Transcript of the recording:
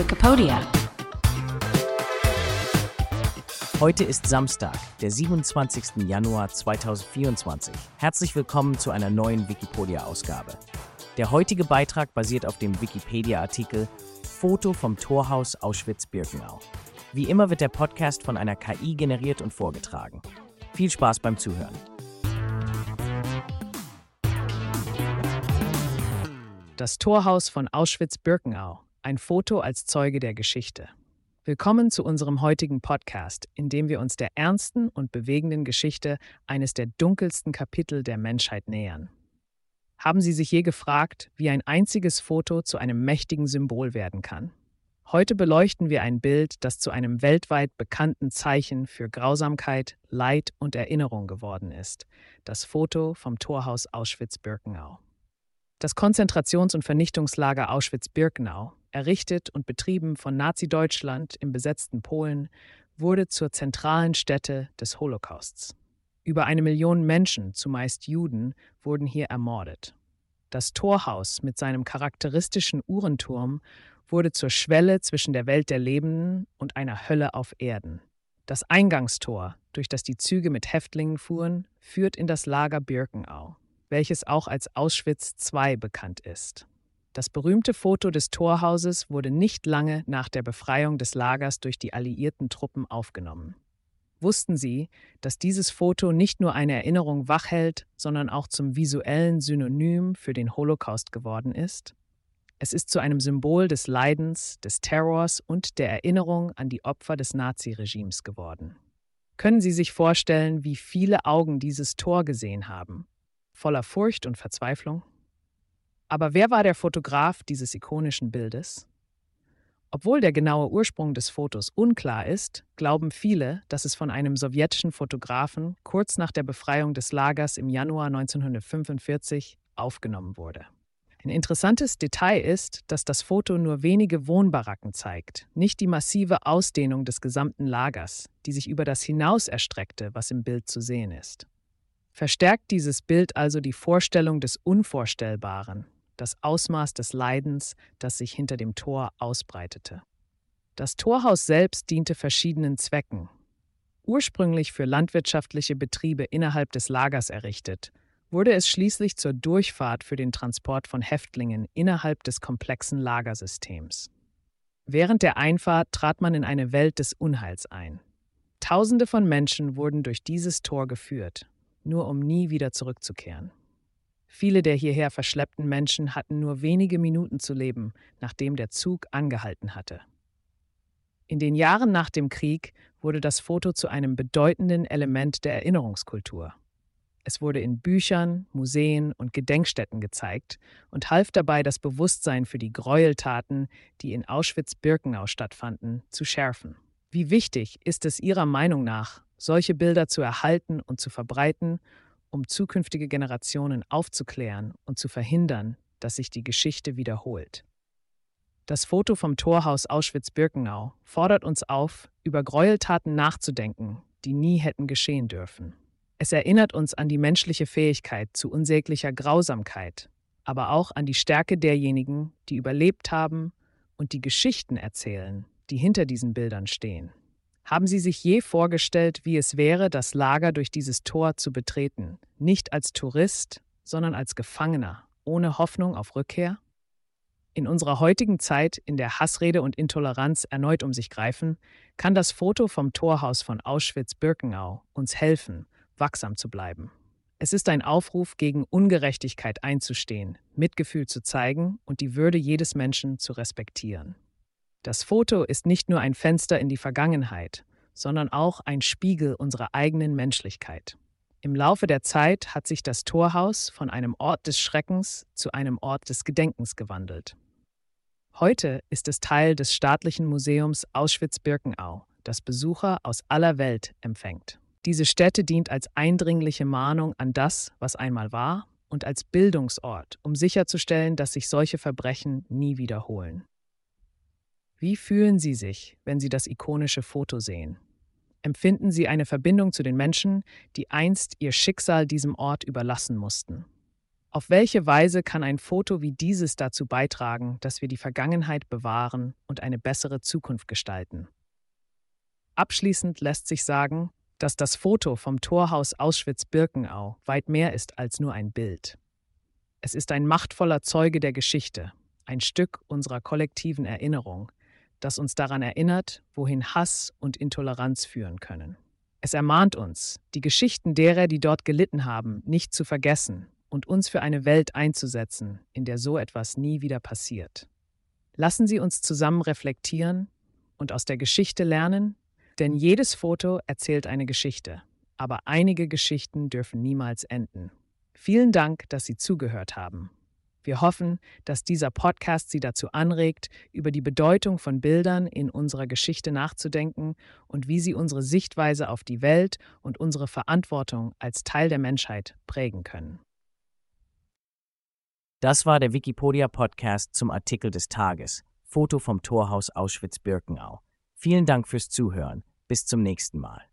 Wikipedia. Heute ist Samstag, der 27. Januar 2024. Herzlich willkommen zu einer neuen Wikipedia-Ausgabe. Der heutige Beitrag basiert auf dem Wikipedia-Artikel Foto vom Torhaus Auschwitz-Birkenau. Wie immer wird der Podcast von einer KI generiert und vorgetragen. Viel Spaß beim Zuhören. Das Torhaus von Auschwitz-Birkenau. Ein Foto als Zeuge der Geschichte. Willkommen zu unserem heutigen Podcast, in dem wir uns der ernsten und bewegenden Geschichte eines der dunkelsten Kapitel der Menschheit nähern. Haben Sie sich je gefragt, wie ein einziges Foto zu einem mächtigen Symbol werden kann? Heute beleuchten wir ein Bild, das zu einem weltweit bekannten Zeichen für Grausamkeit, Leid und Erinnerung geworden ist. Das Foto vom Torhaus Auschwitz-Birkenau. Das Konzentrations- und Vernichtungslager Auschwitz-Birkenau, errichtet und betrieben von Nazi-Deutschland im besetzten Polen, wurde zur zentralen Stätte des Holocausts. Über eine Million Menschen, zumeist Juden, wurden hier ermordet. Das Torhaus mit seinem charakteristischen Uhrenturm wurde zur Schwelle zwischen der Welt der Lebenden und einer Hölle auf Erden. Das Eingangstor, durch das die Züge mit Häftlingen fuhren, führt in das Lager Birkenau, welches auch als Auschwitz II bekannt ist. Das berühmte Foto des Torhauses wurde nicht lange nach der Befreiung des Lagers durch die alliierten Truppen aufgenommen. Wussten Sie, dass dieses Foto nicht nur eine Erinnerung wachhält, sondern auch zum visuellen Synonym für den Holocaust geworden ist? Es ist zu einem Symbol des Leidens, des Terrors und der Erinnerung an die Opfer des Naziregimes geworden. Können Sie sich vorstellen, wie viele Augen dieses Tor gesehen haben? Voller Furcht und Verzweiflung? Aber wer war der Fotograf dieses ikonischen Bildes? Obwohl der genaue Ursprung des Fotos unklar ist, glauben viele, dass es von einem sowjetischen Fotografen kurz nach der Befreiung des Lagers im Januar 1945 aufgenommen wurde. Ein interessantes Detail ist, dass das Foto nur wenige Wohnbaracken zeigt, nicht die massive Ausdehnung des gesamten Lagers, die sich über das hinaus erstreckte, was im Bild zu sehen ist. Verstärkt dieses Bild also die Vorstellung des Unvorstellbaren, das Ausmaß des Leidens, das sich hinter dem Tor ausbreitete. Das Torhaus selbst diente verschiedenen Zwecken. Ursprünglich für landwirtschaftliche Betriebe innerhalb des Lagers errichtet, wurde es schließlich zur Durchfahrt für den Transport von Häftlingen innerhalb des komplexen Lagersystems. Während der Einfahrt trat man in eine Welt des Unheils ein. Tausende von Menschen wurden durch dieses Tor geführt, nur um nie wieder zurückzukehren. Viele der hierher verschleppten Menschen hatten nur wenige Minuten zu leben, nachdem der Zug angehalten hatte. In den Jahren nach dem Krieg wurde das Foto zu einem bedeutenden Element der Erinnerungskultur. Es wurde in Büchern, Museen und Gedenkstätten gezeigt und half dabei, das Bewusstsein für die Gräueltaten, die in Auschwitz-Birkenau stattfanden, zu schärfen. Wie wichtig ist es Ihrer Meinung nach, solche Bilder zu erhalten und zu verbreiten um zukünftige Generationen aufzuklären und zu verhindern, dass sich die Geschichte wiederholt. Das Foto vom Torhaus Auschwitz-Birkenau fordert uns auf, über Gräueltaten nachzudenken, die nie hätten geschehen dürfen. Es erinnert uns an die menschliche Fähigkeit zu unsäglicher Grausamkeit, aber auch an die Stärke derjenigen, die überlebt haben und die Geschichten erzählen, die hinter diesen Bildern stehen. Haben Sie sich je vorgestellt, wie es wäre, das Lager durch dieses Tor zu betreten, nicht als Tourist, sondern als Gefangener, ohne Hoffnung auf Rückkehr? In unserer heutigen Zeit, in der Hassrede und Intoleranz erneut um sich greifen, kann das Foto vom Torhaus von Auschwitz-Birkenau uns helfen, wachsam zu bleiben. Es ist ein Aufruf, gegen Ungerechtigkeit einzustehen, Mitgefühl zu zeigen und die Würde jedes Menschen zu respektieren. Das Foto ist nicht nur ein Fenster in die Vergangenheit, sondern auch ein Spiegel unserer eigenen Menschlichkeit. Im Laufe der Zeit hat sich das Torhaus von einem Ort des Schreckens zu einem Ort des Gedenkens gewandelt. Heute ist es Teil des staatlichen Museums Auschwitz-Birkenau, das Besucher aus aller Welt empfängt. Diese Stätte dient als eindringliche Mahnung an das, was einmal war, und als Bildungsort, um sicherzustellen, dass sich solche Verbrechen nie wiederholen. Wie fühlen Sie sich, wenn Sie das ikonische Foto sehen? Empfinden Sie eine Verbindung zu den Menschen, die einst ihr Schicksal diesem Ort überlassen mussten? Auf welche Weise kann ein Foto wie dieses dazu beitragen, dass wir die Vergangenheit bewahren und eine bessere Zukunft gestalten? Abschließend lässt sich sagen, dass das Foto vom Torhaus Auschwitz-Birkenau weit mehr ist als nur ein Bild. Es ist ein machtvoller Zeuge der Geschichte, ein Stück unserer kollektiven Erinnerung, das uns daran erinnert, wohin Hass und Intoleranz führen können. Es ermahnt uns, die Geschichten derer, die dort gelitten haben, nicht zu vergessen und uns für eine Welt einzusetzen, in der so etwas nie wieder passiert. Lassen Sie uns zusammen reflektieren und aus der Geschichte lernen, denn jedes Foto erzählt eine Geschichte, aber einige Geschichten dürfen niemals enden. Vielen Dank, dass Sie zugehört haben. Wir hoffen, dass dieser Podcast Sie dazu anregt, über die Bedeutung von Bildern in unserer Geschichte nachzudenken und wie sie unsere Sichtweise auf die Welt und unsere Verantwortung als Teil der Menschheit prägen können. Das war der Wikipedia-Podcast zum Artikel des Tages. Foto vom Torhaus Auschwitz-Birkenau. Vielen Dank fürs Zuhören. Bis zum nächsten Mal.